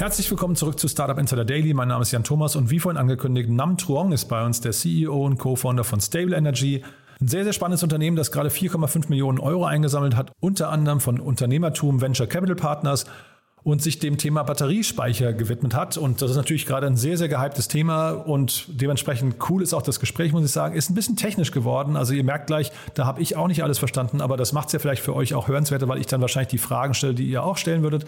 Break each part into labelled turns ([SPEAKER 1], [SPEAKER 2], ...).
[SPEAKER 1] Herzlich willkommen zurück zu Startup Insider Daily. Mein Name ist Jan Thomas und wie vorhin angekündigt, Nam Truong ist bei uns der CEO und Co-Founder von Stable Energy. Ein sehr, sehr spannendes Unternehmen, das gerade 4,5 Millionen Euro eingesammelt hat, unter anderem von Unternehmertum Venture Capital Partners und sich dem Thema Batteriespeicher gewidmet hat. Und das ist natürlich gerade ein sehr, sehr gehyptes Thema und dementsprechend cool ist auch das Gespräch, muss ich sagen. Ist ein bisschen technisch geworden. Also ihr merkt gleich, da habe ich auch nicht alles verstanden, aber das macht es ja vielleicht für euch auch hörenswerter, weil ich dann wahrscheinlich die Fragen stelle, die ihr auch stellen würdet.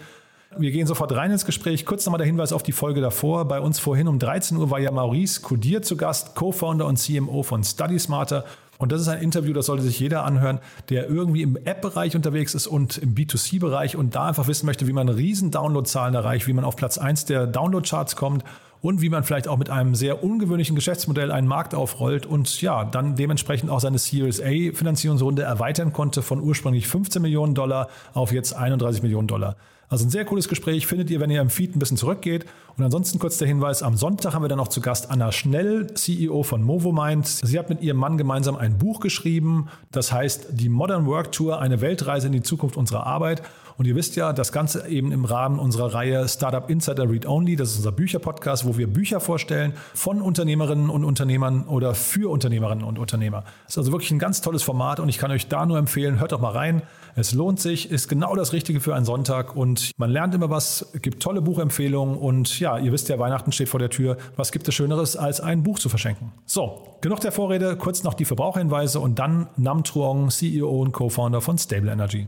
[SPEAKER 1] Wir gehen sofort rein ins Gespräch. Kurz nochmal der Hinweis auf die Folge davor. Bei uns vorhin um 13 Uhr war ja Maurice Kudier zu Gast, Co-Founder und CMO von Study Smarter. Und das ist ein Interview, das sollte sich jeder anhören, der irgendwie im App-Bereich unterwegs ist und im B2C-Bereich und da einfach wissen möchte, wie man riesen Downloadzahlen erreicht, wie man auf Platz 1 der Download-Charts kommt und wie man vielleicht auch mit einem sehr ungewöhnlichen Geschäftsmodell einen Markt aufrollt und ja, dann dementsprechend auch seine Series A Finanzierungsrunde erweitern konnte von ursprünglich 15 Millionen Dollar auf jetzt 31 Millionen Dollar. Also ein sehr cooles Gespräch findet ihr, wenn ihr im Feed ein bisschen zurückgeht. Und ansonsten kurz der Hinweis, am Sonntag haben wir dann noch zu Gast Anna Schnell, CEO von Movomind. Sie hat mit ihrem Mann gemeinsam ein Buch geschrieben, das heißt Die Modern Work Tour, eine Weltreise in die Zukunft unserer Arbeit. Und ihr wisst ja, das Ganze eben im Rahmen unserer Reihe Startup Insider Read Only. Das ist unser Bücherpodcast, wo wir Bücher vorstellen von Unternehmerinnen und Unternehmern oder für Unternehmerinnen und Unternehmer. Das ist also wirklich ein ganz tolles Format und ich kann euch da nur empfehlen, hört doch mal rein. Es lohnt sich, ist genau das Richtige für einen Sonntag und man lernt immer was, gibt tolle Buchempfehlungen und ja, ihr wisst ja, Weihnachten steht vor der Tür. Was gibt es Schöneres, als ein Buch zu verschenken? So, genug der Vorrede, kurz noch die Verbraucherhinweise und dann Nam Truong, CEO und Co-Founder von Stable Energy.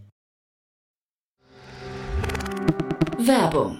[SPEAKER 2] Werbung.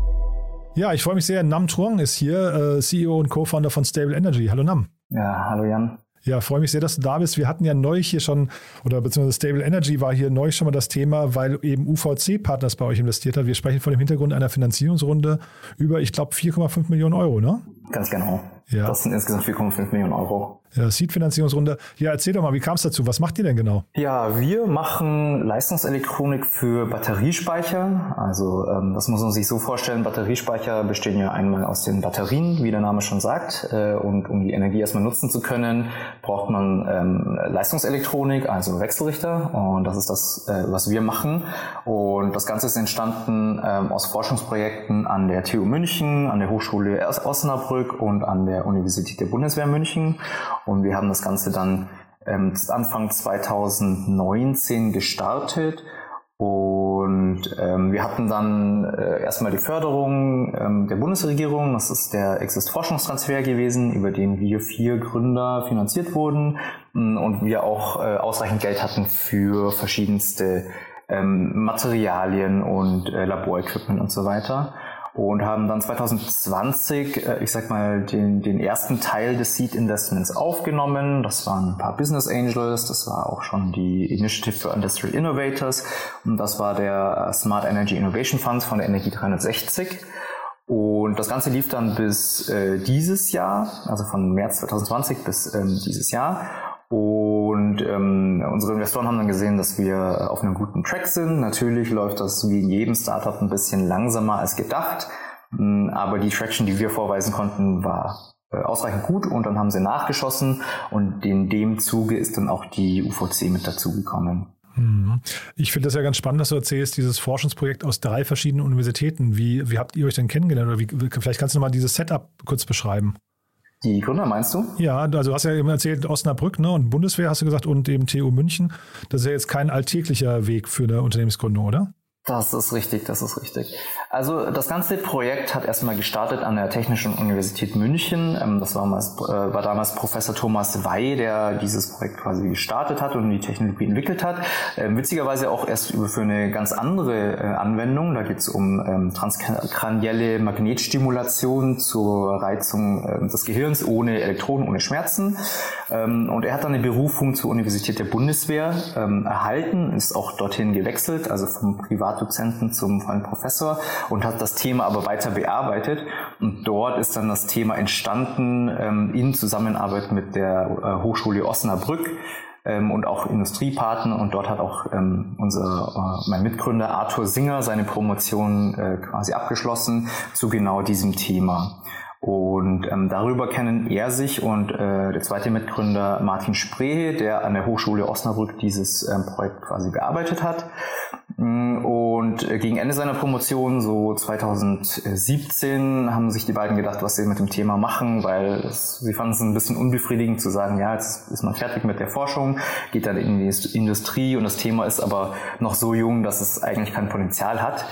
[SPEAKER 1] Ja, ich freue mich sehr. Nam Truong ist hier, äh, CEO und Co-Founder von Stable Energy. Hallo Nam.
[SPEAKER 3] Ja, hallo Jan.
[SPEAKER 1] Ja, freue mich sehr, dass du da bist. Wir hatten ja neu hier schon, oder beziehungsweise Stable Energy war hier neu schon mal das Thema, weil eben UVC-Partners bei euch investiert hat. Wir sprechen vor dem Hintergrund einer Finanzierungsrunde über, ich glaube, 4,5 Millionen Euro, ne?
[SPEAKER 3] Ganz genau.
[SPEAKER 1] Ja.
[SPEAKER 3] Das sind insgesamt 4,5 Millionen Euro.
[SPEAKER 1] Ja, Seed-Finanzierungsrunde. Ja, erzähl doch mal, wie kam es dazu? Was macht ihr denn genau?
[SPEAKER 3] Ja, wir machen Leistungselektronik für Batteriespeicher. Also ähm, das muss man sich so vorstellen, Batteriespeicher bestehen ja einmal aus den Batterien, wie der Name schon sagt. Äh, und um die Energie erstmal nutzen zu können, braucht man ähm, Leistungselektronik, also Wechselrichter. Und das ist das, äh, was wir machen. Und das Ganze ist entstanden ähm, aus Forschungsprojekten an der TU München, an der Hochschule Osnabrück und an der Universität der Bundeswehr München. Und wir haben das Ganze dann ähm, Anfang 2019 gestartet. Und ähm, wir hatten dann äh, erstmal die Förderung ähm, der Bundesregierung. Das ist der Exist-Forschungstransfer gewesen, über den wir vier Gründer finanziert wurden und wir auch äh, ausreichend Geld hatten für verschiedenste ähm, Materialien und äh, Laborequipment und so weiter und haben dann 2020, äh, ich sag mal, den, den ersten Teil des Seed Investments aufgenommen. Das waren ein paar Business Angels, das war auch schon die Initiative for Industrial Innovators und das war der äh, Smart Energy Innovation Fund von der Energie 360. Und das Ganze lief dann bis äh, dieses Jahr, also von März 2020 bis ähm, dieses Jahr. Und ähm, unsere Investoren haben dann gesehen, dass wir auf einem guten Track sind. Natürlich läuft das wie in jedem Startup ein bisschen langsamer als gedacht, hm, aber die Traction, die wir vorweisen konnten, war äh, ausreichend gut und dann haben sie nachgeschossen und in dem Zuge ist dann auch die UVC mit dazugekommen.
[SPEAKER 1] Mhm. Ich finde das ja ganz spannend, dass du erzählst, dieses Forschungsprojekt aus drei verschiedenen Universitäten. Wie, wie habt ihr euch denn kennengelernt? Oder wie, vielleicht kannst du noch mal dieses Setup kurz beschreiben.
[SPEAKER 3] Die Gründer meinst du?
[SPEAKER 1] Ja, also du hast ja eben erzählt, Osnabrück ne, und Bundeswehr hast du gesagt und eben TU München. Das ist ja jetzt kein alltäglicher Weg für eine Unternehmensgründung, oder?
[SPEAKER 3] Das ist richtig, das ist richtig. Also das ganze Projekt hat erstmal gestartet an der Technischen Universität München. Ähm, das war damals, äh, war damals Professor Thomas Wey, der dieses Projekt quasi gestartet hat und die Technologie entwickelt hat. Ähm, witzigerweise auch erst für eine ganz andere äh, Anwendung. Da geht es um ähm, transkranielle Magnetstimulation zur Reizung des Gehirns ohne Elektroden, ohne Schmerzen. Und er hat dann eine Berufung zur Universität der Bundeswehr erhalten, ist auch dorthin gewechselt, also vom Privat Privatdozenten zum vollen Professor und hat das Thema aber weiter bearbeitet. Und dort ist dann das Thema entstanden ähm, in Zusammenarbeit mit der äh, Hochschule Osnabrück ähm, und auch Industriepartner. Und dort hat auch ähm, unser, äh, mein Mitgründer Arthur Singer seine Promotion äh, quasi abgeschlossen zu genau diesem Thema. Und ähm, darüber kennen er sich und äh, der zweite Mitgründer Martin Sprehe, der an der Hochschule Osnabrück dieses ähm, Projekt quasi bearbeitet hat. Mm, und äh, gegen Ende seiner Promotion, so 2017, haben sich die beiden gedacht, was sie mit dem Thema machen, weil es, sie fanden es ein bisschen unbefriedigend zu sagen, ja, jetzt ist man fertig mit der Forschung, geht dann in die Industrie und das Thema ist aber noch so jung, dass es eigentlich kein Potenzial hat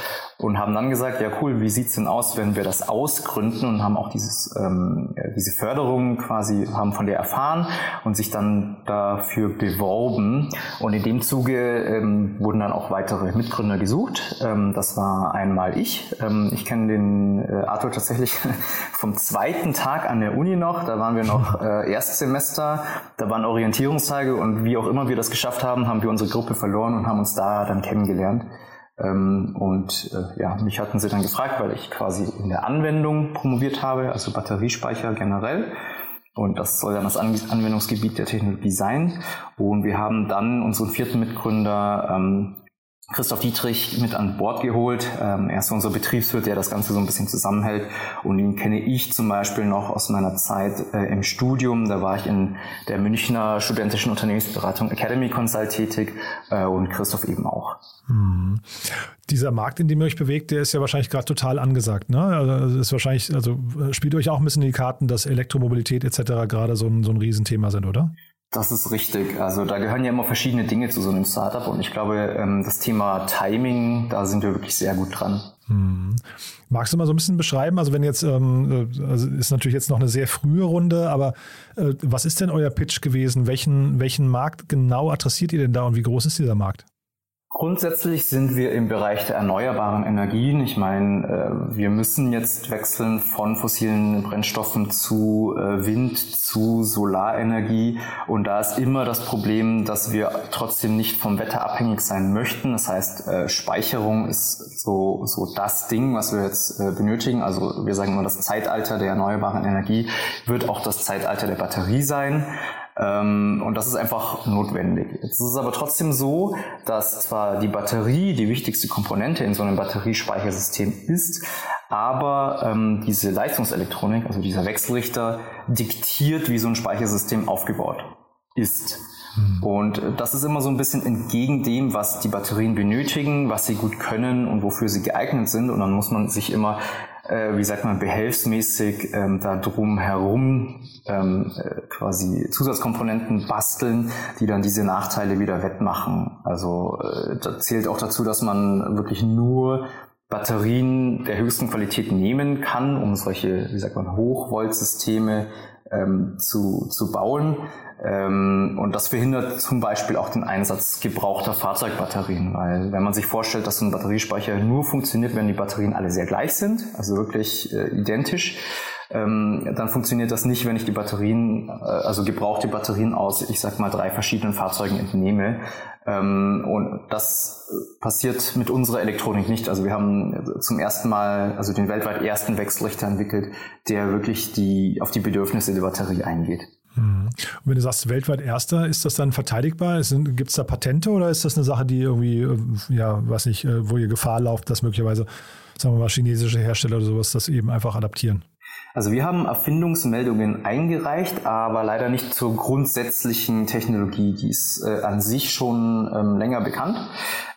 [SPEAKER 3] und haben dann gesagt, ja cool, wie sieht's denn aus, wenn wir das ausgründen und haben auch dieses, ähm, diese Förderung quasi, haben von der erfahren und sich dann dafür beworben. Und in dem Zuge ähm, wurden dann auch weitere Mitgründer gesucht. Ähm, das war einmal ich. Ähm, ich kenne den äh, Arthur tatsächlich vom zweiten Tag an der Uni noch. Da waren wir noch äh, Erstsemester, da waren Orientierungstage und wie auch immer wir das geschafft haben, haben wir unsere Gruppe verloren und haben uns da dann kennengelernt. Ähm, und äh, ja, mich hatten sie dann gefragt, weil ich quasi in der Anwendung promoviert habe, also Batteriespeicher generell. Und das soll dann das Anwendungsgebiet der Technologie sein. Und wir haben dann unseren vierten Mitgründer ähm, Christoph Dietrich mit an Bord geholt. Ähm, er ist unser Betriebswirt, der das Ganze so ein bisschen zusammenhält. Und ihn kenne ich zum Beispiel noch aus meiner Zeit äh, im Studium. Da war ich in der Münchner studentischen Unternehmensberatung Academy Consult tätig äh, und Christoph eben auch.
[SPEAKER 1] Hm. Dieser Markt, in dem ihr euch bewegt, der ist ja wahrscheinlich gerade total angesagt. Ne? Also ist wahrscheinlich, also spielt euch auch ein bisschen in die Karten, dass Elektromobilität etc. gerade so ein, so ein Riesenthema sind, oder?
[SPEAKER 3] Das ist richtig. Also da gehören ja immer verschiedene Dinge zu so einem Startup und ich glaube, ähm, das Thema Timing, da sind wir wirklich sehr gut dran. Hm.
[SPEAKER 1] Magst du mal so ein bisschen beschreiben? Also wenn jetzt, ähm, äh, also ist natürlich jetzt noch eine sehr frühe Runde, aber äh, was ist denn euer Pitch gewesen? Welchen, welchen Markt genau adressiert ihr denn da und wie groß ist dieser Markt?
[SPEAKER 3] Grundsätzlich sind wir im Bereich der erneuerbaren Energien. Ich meine, äh, wir müssen jetzt wechseln von fossilen Brennstoffen zu äh, Wind, zu Solarenergie. Und da ist immer das Problem, dass wir trotzdem nicht vom Wetter abhängig sein möchten. Das heißt, äh, Speicherung ist so, so das Ding, was wir jetzt benötigen. Also wir sagen immer, das Zeitalter der erneuerbaren Energie wird auch das Zeitalter der Batterie sein. Ähm, und das ist einfach notwendig. Jetzt ist es aber trotzdem so, dass zwar die Batterie die wichtigste Komponente in so einem Batteriespeichersystem ist, aber ähm, diese Leistungselektronik, also dieser Wechselrichter, diktiert, wie so ein Speichersystem aufgebaut ist. Hm. Und das ist immer so ein bisschen entgegen dem, was die Batterien benötigen, was sie gut können und wofür sie geeignet sind. Und dann muss man sich immer äh, wie sagt man, behelfsmäßig ähm, da drum herum ähm, äh, quasi Zusatzkomponenten basteln, die dann diese Nachteile wieder wettmachen. Also äh, da zählt auch dazu, dass man wirklich nur Batterien der höchsten Qualität nehmen kann, um solche, wie sagt man, Hochvoltsysteme ähm, zu, zu bauen. Ähm, und das verhindert zum Beispiel auch den Einsatz gebrauchter Fahrzeugbatterien, weil wenn man sich vorstellt, dass so ein Batteriespeicher nur funktioniert, wenn die Batterien alle sehr gleich sind, also wirklich äh, identisch, ähm, dann funktioniert das nicht, wenn ich die Batterien, äh, also gebrauchte Batterien aus, ich sag mal, drei verschiedenen Fahrzeugen entnehme. Ähm, und das passiert mit unserer Elektronik nicht. Also wir haben zum ersten Mal, also den weltweit ersten Wechselrichter entwickelt, der wirklich die, auf die Bedürfnisse der Batterie eingeht.
[SPEAKER 1] Und wenn du sagst weltweit erster, ist das dann verteidigbar? Gibt es da Patente oder ist das eine Sache, die irgendwie, äh, ja, weiß nicht, äh, wo ihr Gefahr lauft, dass möglicherweise, sagen wir mal, chinesische Hersteller oder sowas das eben einfach adaptieren?
[SPEAKER 3] Also wir haben Erfindungsmeldungen eingereicht, aber leider nicht zur grundsätzlichen Technologie. Die ist äh, an sich schon ähm, länger bekannt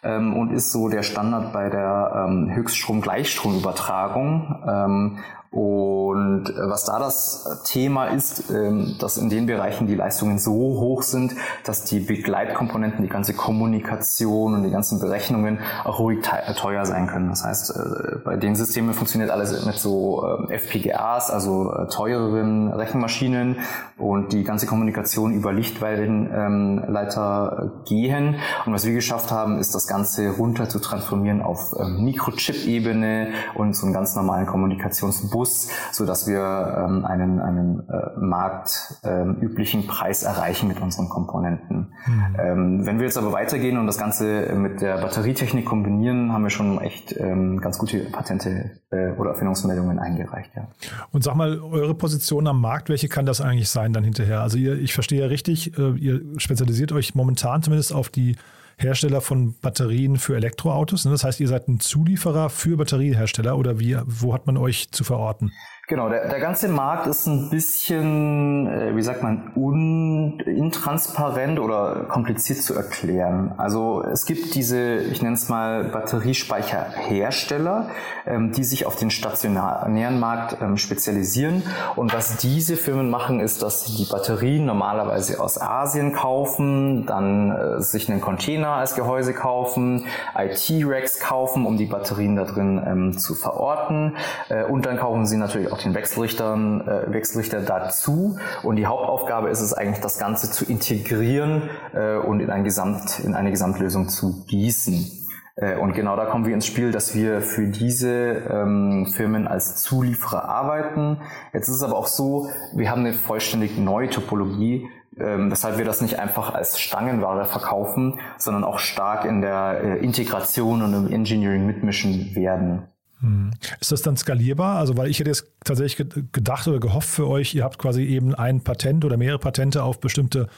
[SPEAKER 3] ähm, und ist so der Standard bei der ähm, Höchststrom-Gleichstromübertragung. Ähm, und äh, was da das Thema ist, ähm, dass in den Bereichen die Leistungen so hoch sind, dass die Begleitkomponenten, die ganze Kommunikation und die ganzen Berechnungen auch ruhig teuer sein können. Das heißt, äh, bei den Systemen funktioniert alles mit so ähm, FPGAs, also äh, teureren Rechenmaschinen und die ganze Kommunikation über Lichtwellenleiter ähm, gehen. Und was wir geschafft haben, ist das Ganze runter zu transformieren auf Mikrochip-Ebene und so einen ganz normalen Kommunikationsbus Bus, so dass wir ähm, einen, einen äh, marktüblichen ähm, Preis erreichen mit unseren Komponenten. Mhm. Ähm, wenn wir jetzt aber weitergehen und das Ganze mit der Batterietechnik kombinieren, haben wir schon echt ähm, ganz gute Patente äh, oder Erfindungsmeldungen eingereicht. Ja.
[SPEAKER 1] Und sag mal, eure Position am Markt, welche kann das eigentlich sein dann hinterher? Also ihr, ich verstehe ja richtig, äh, ihr spezialisiert euch momentan zumindest auf die Hersteller von Batterien für Elektroautos. Ne? Das heißt, ihr seid ein Zulieferer für Batteriehersteller oder wie, wo hat man euch zu verorten?
[SPEAKER 3] Genau, der, der ganze Markt ist ein bisschen, äh, wie sagt man, un, intransparent oder kompliziert zu erklären. Also es gibt diese, ich nenne es mal Batteriespeicherhersteller, ähm, die sich auf den stationären Markt ähm, spezialisieren. Und was diese Firmen machen, ist, dass sie die Batterien normalerweise aus Asien kaufen, dann äh, sich einen Container als Gehäuse kaufen, IT-Racks kaufen, um die Batterien da drin ähm, zu verorten. Äh, und dann kaufen sie natürlich auch den Wechselrichtern, äh, Wechselrichter dazu. Und die Hauptaufgabe ist es eigentlich, das Ganze zu integrieren äh, und in, ein Gesamt, in eine Gesamtlösung zu gießen. Äh, und genau da kommen wir ins Spiel, dass wir für diese ähm, Firmen als Zulieferer arbeiten. Jetzt ist es aber auch so, wir haben eine vollständig neue Topologie, ähm, weshalb wir das nicht einfach als Stangenware verkaufen, sondern auch stark in der äh, Integration und im Engineering mitmischen werden.
[SPEAKER 1] Hm. Ist das dann skalierbar? Also, weil ich hätte jetzt tatsächlich gedacht oder gehofft für euch, ihr habt quasi eben ein Patent oder mehrere Patente auf bestimmte,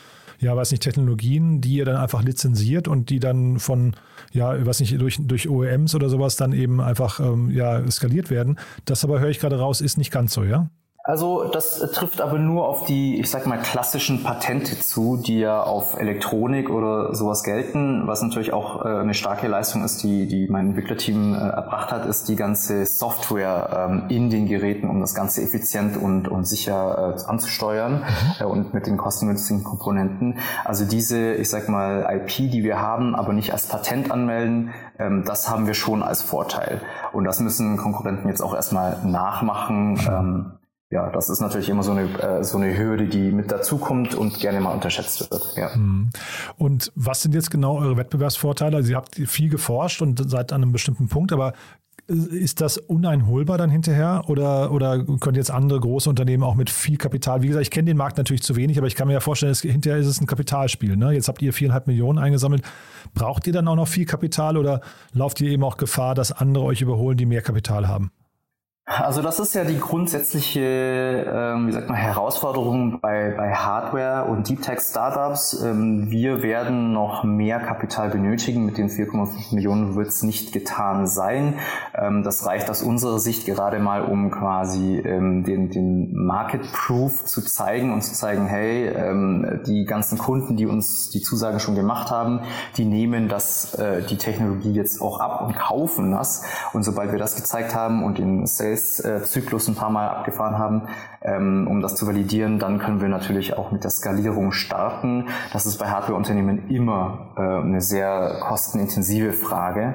[SPEAKER 1] ja, weiß nicht, Technologien, die ihr dann einfach lizenziert und die dann von, ja, weiß nicht, durch, durch OEMs oder sowas dann eben einfach, ähm, ja, skaliert werden. Das aber höre ich gerade raus, ist nicht ganz so, ja?
[SPEAKER 3] Also das trifft aber nur auf die, ich sag mal, klassischen Patente zu, die ja auf Elektronik oder sowas gelten. Was natürlich auch äh, eine starke Leistung ist, die, die mein Entwicklerteam äh, erbracht hat, ist die ganze Software ähm, in den Geräten, um das Ganze effizient und, und sicher äh, anzusteuern mhm. äh, und mit den kostengünstigen Komponenten. Also diese, ich sag mal, IP, die wir haben, aber nicht als Patent anmelden, ähm, das haben wir schon als Vorteil. Und das müssen Konkurrenten jetzt auch erstmal nachmachen. Ähm, ja, das ist natürlich immer so eine, äh, so eine Hürde, die mit dazukommt und gerne mal unterschätzt wird. Ja. Hm.
[SPEAKER 1] Und was sind jetzt genau eure Wettbewerbsvorteile? Also ihr habt viel geforscht und seid an einem bestimmten Punkt, aber ist das uneinholbar dann hinterher oder, oder können jetzt andere große Unternehmen auch mit viel Kapital, wie gesagt, ich kenne den Markt natürlich zu wenig, aber ich kann mir ja vorstellen, es, hinterher ist es ein Kapitalspiel. Ne? Jetzt habt ihr viereinhalb Millionen eingesammelt. Braucht ihr dann auch noch viel Kapital oder lauft ihr eben auch Gefahr, dass andere euch überholen, die mehr Kapital haben?
[SPEAKER 3] Also das ist ja die grundsätzliche, ähm, wie sagt man, Herausforderung bei, bei Hardware und Deep Tech Startups. Ähm, wir werden noch mehr Kapital benötigen. Mit den 4,5 Millionen wird es nicht getan sein. Ähm, das reicht aus unserer Sicht gerade mal, um quasi ähm, den, den Market Proof zu zeigen und zu zeigen, hey, die ganzen Kunden, die uns die Zusagen schon gemacht haben, die nehmen das, äh, die Technologie jetzt auch ab und kaufen das. Und sobald wir das gezeigt haben und den Sales Sales-Zyklus ein paar Mal abgefahren haben, um das zu validieren, dann können wir natürlich auch mit der Skalierung starten. Das ist bei Hardware-Unternehmen immer äh, eine sehr kostenintensive Frage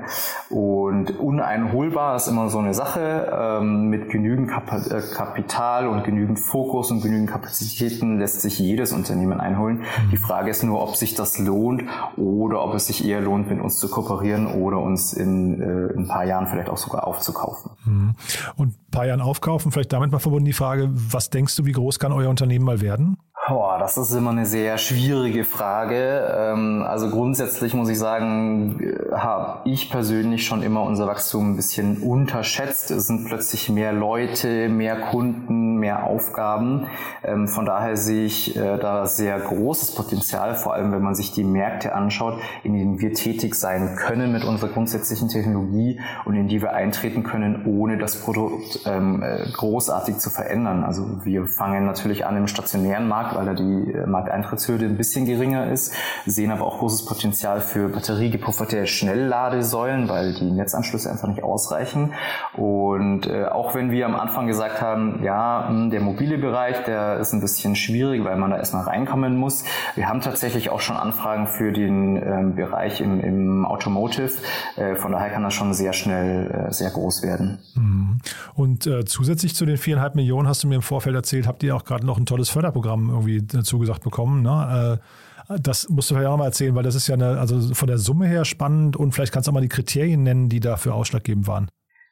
[SPEAKER 3] und uneinholbar ist immer so eine Sache. Ähm, mit genügend äh, Kapital und genügend Fokus und genügend Kapazitäten lässt sich jedes Unternehmen einholen. Die Frage ist nur, ob sich das lohnt oder ob es sich eher lohnt, mit uns zu kooperieren oder uns in, äh, in ein paar Jahren vielleicht auch sogar aufzukaufen.
[SPEAKER 1] Mhm. Und ein paar Jahren aufkaufen, vielleicht damit mal verbunden die Frage, was denkst du, wie groß kann euer Unternehmen mal werden?
[SPEAKER 3] Boah, das ist immer eine sehr schwierige Frage. Ähm, also grundsätzlich muss ich sagen, äh, habe ich persönlich schon immer unser Wachstum ein bisschen unterschätzt. Es sind plötzlich mehr Leute, mehr Kunden, mehr Aufgaben. Ähm, von daher sehe ich äh, da sehr großes Potenzial, vor allem wenn man sich die Märkte anschaut, in denen wir tätig sein können mit unserer grundsätzlichen Technologie und in die wir eintreten können, ohne das Produkt ähm, äh, großartig zu verändern. Also wir fangen natürlich an im stationären Markt, weil da die äh, Markteintrittshürde ein bisschen geringer ist, sehen aber auch großes Potenzial für batteriegepufferte Schnellladesäulen, weil die Netzanschlüsse einfach nicht ausreichen. Und äh, auch wenn wir am Anfang gesagt haben, ja, hm, der mobile Bereich, der ist ein bisschen schwierig, weil man da erstmal reinkommen muss. Wir haben tatsächlich auch schon Anfragen für den ähm, Bereich im, im Automotive. Äh, von daher kann das schon sehr schnell äh, sehr groß werden.
[SPEAKER 1] Mhm. Und äh, zusätzlich zu den viereinhalb Millionen hast du mir im Vorfeld erzählt, habt ihr auch gerade noch ein tolles Förderprogramm irgendwie äh, zugesagt bekommen. Ne? Äh, das musst du vielleicht auch mal erzählen, weil das ist ja eine, also von der Summe her spannend und vielleicht kannst du auch mal die Kriterien nennen, die dafür ausschlaggebend waren.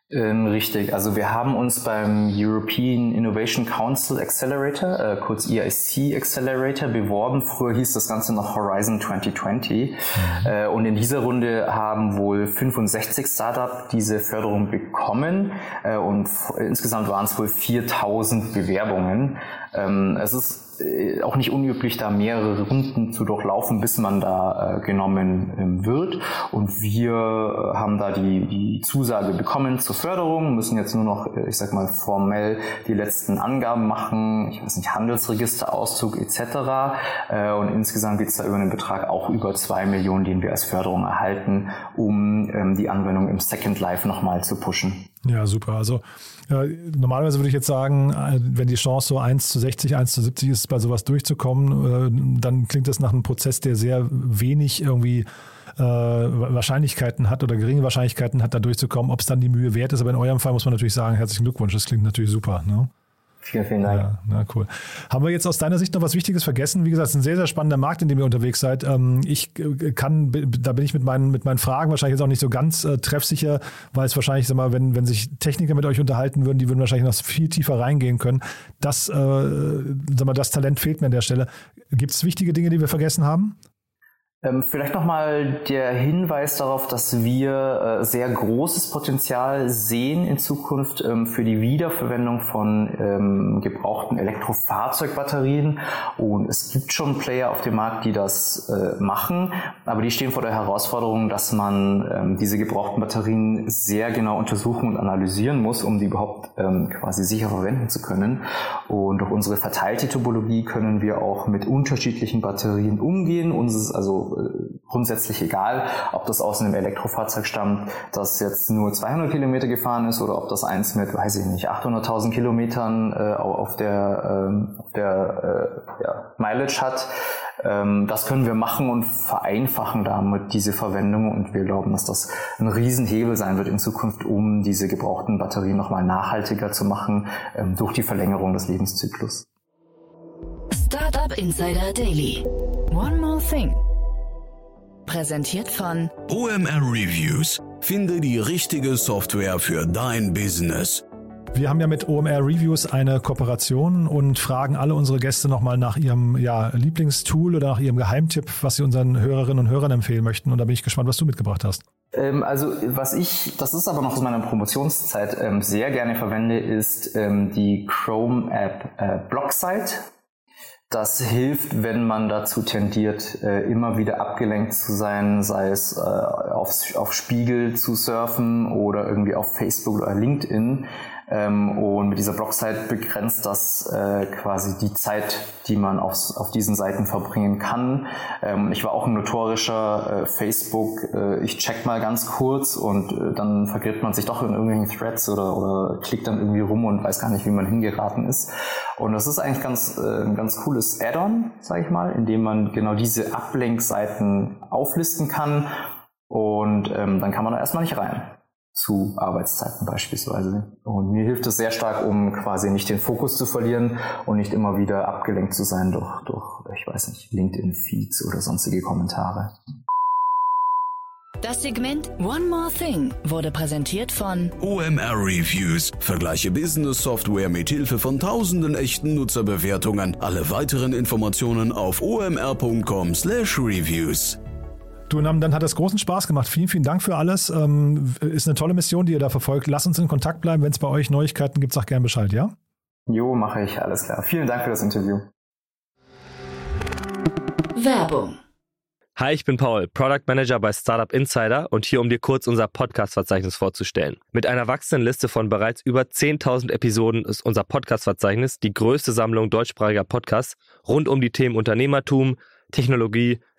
[SPEAKER 3] Ähm, richtig, also wir haben uns beim European Innovation Council Accelerator, äh, kurz EIC Accelerator, beworben. Früher hieß das Ganze noch Horizon 2020. Mhm. Äh, und in dieser Runde haben wohl 65 Startups diese Förderung bekommen äh, und insgesamt waren es wohl 4000 Bewerbungen. Ähm, es ist äh, auch nicht unüblich, da mehrere Runden zu durchlaufen, bis man da äh, genommen ähm, wird. Und wir äh, haben da die, die Zusage bekommen zur Förderung, müssen jetzt nur noch, äh, ich sag mal, formell die letzten Angaben machen, ich weiß nicht, Handelsregisterauszug etc. Äh, und insgesamt geht es da über einen Betrag auch über zwei Millionen, den wir als Förderung erhalten, um ähm, die Anwendung im Second Life nochmal zu pushen.
[SPEAKER 1] Ja, super. Also äh, normalerweise würde ich jetzt sagen, äh, wenn die Chance so 1 zu 60, 1 zu 70 ist, bei sowas durchzukommen, äh, dann klingt das nach einem Prozess, der sehr wenig irgendwie äh, Wahrscheinlichkeiten hat oder geringe Wahrscheinlichkeiten hat, da durchzukommen. Ob es dann die Mühe wert ist, aber in eurem Fall muss man natürlich sagen, herzlichen Glückwunsch, das klingt natürlich super. Ne?
[SPEAKER 3] Vielen, vielen Dank.
[SPEAKER 1] Ja, na cool. Haben wir jetzt aus deiner Sicht noch was Wichtiges vergessen? Wie gesagt, es ist ein sehr, sehr spannender Markt, in dem ihr unterwegs seid. Ähm, ich kann, da bin ich mit meinen, mit meinen Fragen wahrscheinlich jetzt auch nicht so ganz äh, treffsicher, weil es wahrscheinlich, sag mal, wenn, wenn sich Techniker mit euch unterhalten würden, die würden wahrscheinlich noch viel tiefer reingehen können. Das, äh, sag mal, das Talent fehlt mir an der Stelle. Gibt es wichtige Dinge, die wir vergessen haben?
[SPEAKER 3] Ähm, vielleicht nochmal der Hinweis darauf, dass wir äh, sehr großes Potenzial sehen in Zukunft ähm, für die Wiederverwendung von ähm, gebrauchten Elektrofahrzeugbatterien. Und es gibt schon Player auf dem Markt, die das äh, machen, aber die stehen vor der Herausforderung, dass man diese gebrauchten Batterien sehr genau untersuchen und analysieren muss, um die überhaupt quasi sicher verwenden zu können. Und durch unsere verteilte Topologie können wir auch mit unterschiedlichen Batterien umgehen. Uns also äh, grundsätzlich egal, ob das aus einem Elektrofahrzeug stammt, das jetzt nur 200 Kilometer gefahren ist oder ob das eins mit, weiß ich nicht, 800.000 Kilometern äh, auf der, äh, der äh, ja, Mileage hat. Ähm, das können wir machen und vereinfachen damit diese Verwendung und wir glauben, dass das ein Riesenhebel sein wird in Zukunft, um diese gebrauchten Batterien nochmal nachhaltiger zu machen ähm, durch die Verlängerung des Lebenszyklus.
[SPEAKER 2] Startup Insider Daily. One more thing. Präsentiert von
[SPEAKER 4] OMR Reviews. Finde die richtige Software für dein Business.
[SPEAKER 1] Wir haben ja mit OMR Reviews eine Kooperation und fragen alle unsere Gäste nochmal nach ihrem ja, Lieblingstool oder nach ihrem Geheimtipp, was sie unseren Hörerinnen und Hörern empfehlen möchten. Und da bin ich gespannt, was du mitgebracht hast.
[SPEAKER 3] Ähm, also was ich, das ist aber noch aus meiner Promotionszeit, ähm, sehr gerne verwende, ist ähm, die Chrome App äh, Blocksite. Das hilft, wenn man dazu tendiert, äh, immer wieder abgelenkt zu sein, sei es äh, auf, auf Spiegel zu surfen oder irgendwie auf Facebook oder LinkedIn. Ähm, und mit dieser Blogsite begrenzt das äh, quasi die Zeit, die man auf, auf diesen Seiten verbringen kann. Ähm, ich war auch ein notorischer äh, Facebook, äh, ich check mal ganz kurz und äh, dann vergräbt man sich doch in irgendwelchen Threads oder, oder klickt dann irgendwie rum und weiß gar nicht, wie man hingeraten ist. Und das ist eigentlich ganz, äh, ein ganz cooles Add-on, sage ich mal, in dem man genau diese Ablenkseiten auflisten kann und ähm, dann kann man da erstmal nicht rein zu Arbeitszeiten beispielsweise. Und mir hilft es sehr stark, um quasi nicht den Fokus zu verlieren und nicht immer wieder abgelenkt zu sein durch, durch ich weiß nicht, LinkedIn-Feeds oder sonstige Kommentare.
[SPEAKER 2] Das Segment One More Thing wurde präsentiert von
[SPEAKER 4] OMR Reviews. Vergleiche Business Software mit Hilfe von tausenden echten Nutzerbewertungen. Alle weiteren Informationen auf omr.com/reviews.
[SPEAKER 1] Du, dann hat es großen Spaß gemacht. Vielen, vielen Dank für alles. Ähm, ist eine tolle Mission, die ihr da verfolgt. Lasst uns in Kontakt bleiben. Wenn es bei euch Neuigkeiten gibt, sag gerne Bescheid, ja?
[SPEAKER 3] Jo, mache ich, alles klar. Vielen Dank für das Interview.
[SPEAKER 2] Werbung.
[SPEAKER 5] Hi, ich bin Paul, Product Manager bei Startup Insider und hier, um dir kurz unser Podcast-Verzeichnis vorzustellen. Mit einer wachsenden Liste von bereits über 10.000 Episoden ist unser Podcast-Verzeichnis die größte Sammlung deutschsprachiger Podcasts rund um die Themen Unternehmertum, Technologie,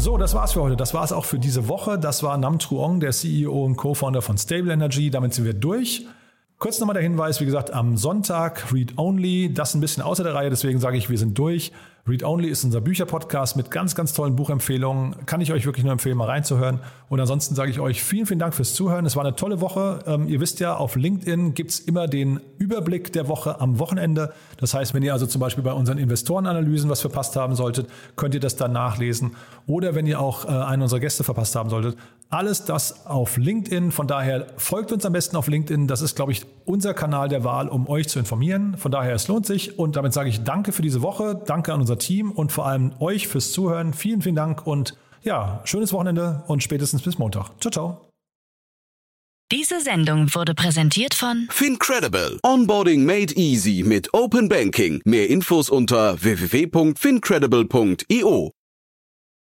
[SPEAKER 1] So, das war's für heute. Das war's auch für diese Woche. Das war Nam Truong, der CEO und Co-Founder von Stable Energy. Damit sind wir durch. Kurz nochmal der Hinweis, wie gesagt, am Sonntag Read Only. Das ein bisschen außer der Reihe, deswegen sage ich, wir sind durch. Read Only ist unser Bücherpodcast mit ganz, ganz tollen Buchempfehlungen. Kann ich euch wirklich nur empfehlen, mal reinzuhören. Und ansonsten sage ich euch vielen, vielen Dank fürs Zuhören. Es war eine tolle Woche. Ähm, ihr wisst ja, auf LinkedIn gibt's immer den Überblick der Woche am Wochenende. Das heißt, wenn ihr also zum Beispiel bei unseren Investorenanalysen was verpasst haben solltet, könnt ihr das dann nachlesen. Oder wenn ihr auch äh, einen unserer Gäste verpasst haben solltet, alles das auf LinkedIn. Von daher folgt uns am besten auf LinkedIn. Das ist, glaube ich, unser Kanal der Wahl, um euch zu informieren. Von daher, es lohnt sich. Und damit sage ich Danke für diese Woche. Danke an unser Team und vor allem euch fürs Zuhören. Vielen, vielen Dank und ja, schönes Wochenende und spätestens bis Montag. Ciao, ciao.
[SPEAKER 2] Diese Sendung wurde präsentiert von
[SPEAKER 4] Fincredible. Onboarding made easy mit Open Banking. Mehr Infos unter www.fincredible.io.